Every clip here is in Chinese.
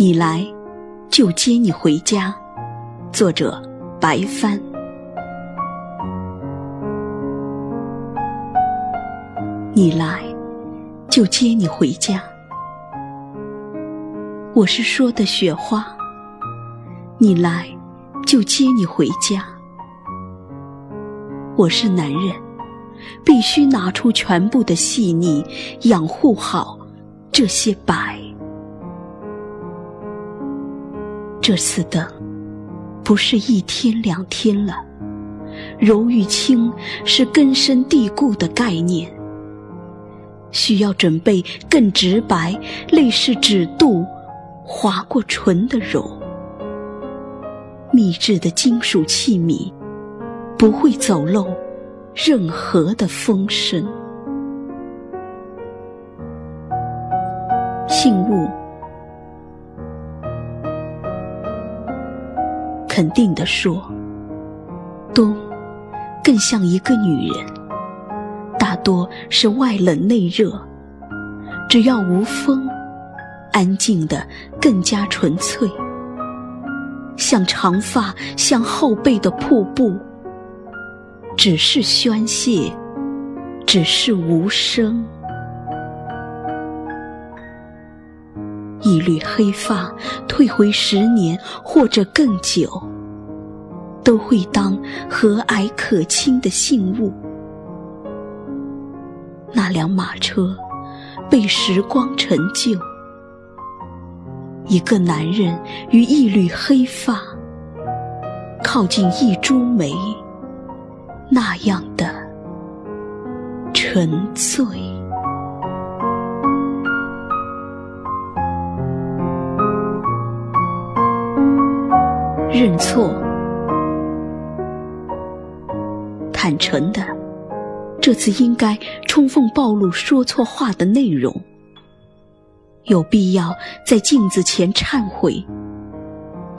你来，就接你回家。作者：白帆。你来，就接你回家。我是说的雪花。你来，就接你回家。我是男人，必须拿出全部的细腻，养护好这些白。这次等，不是一天两天了。柔与轻是根深蒂固的概念，需要准备更直白、类似指肚划过唇的柔。秘制的金属器皿，不会走漏任何的风声。信物。肯定地说，冬更像一个女人，大多是外冷内热。只要无风，安静的更加纯粹，像长发，像后背的瀑布，只是宣泄，只是无声。一缕黑发，退回十年或者更久，都会当和蔼可亲的信物。那辆马车被时光陈旧，一个男人与一缕黑发，靠近一株梅，那样的沉醉。认错，坦诚的，这次应该充分暴露说错话的内容。有必要在镜子前忏悔，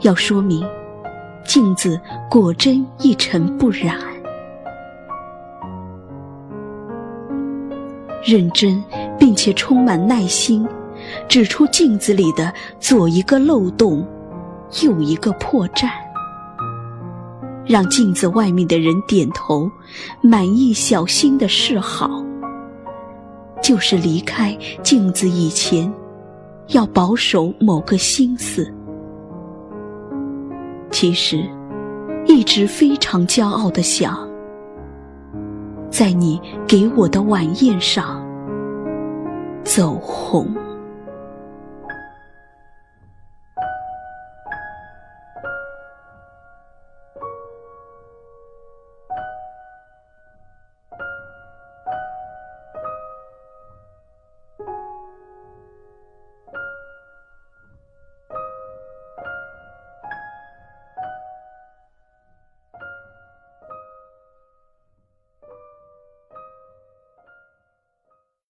要说明镜子果真一尘不染。认真并且充满耐心，指出镜子里的左一个漏洞。右一个破绽，让镜子外面的人点头，满意、小心的示好，就是离开镜子以前，要保守某个心思。其实，一直非常骄傲的想，在你给我的晚宴上走红。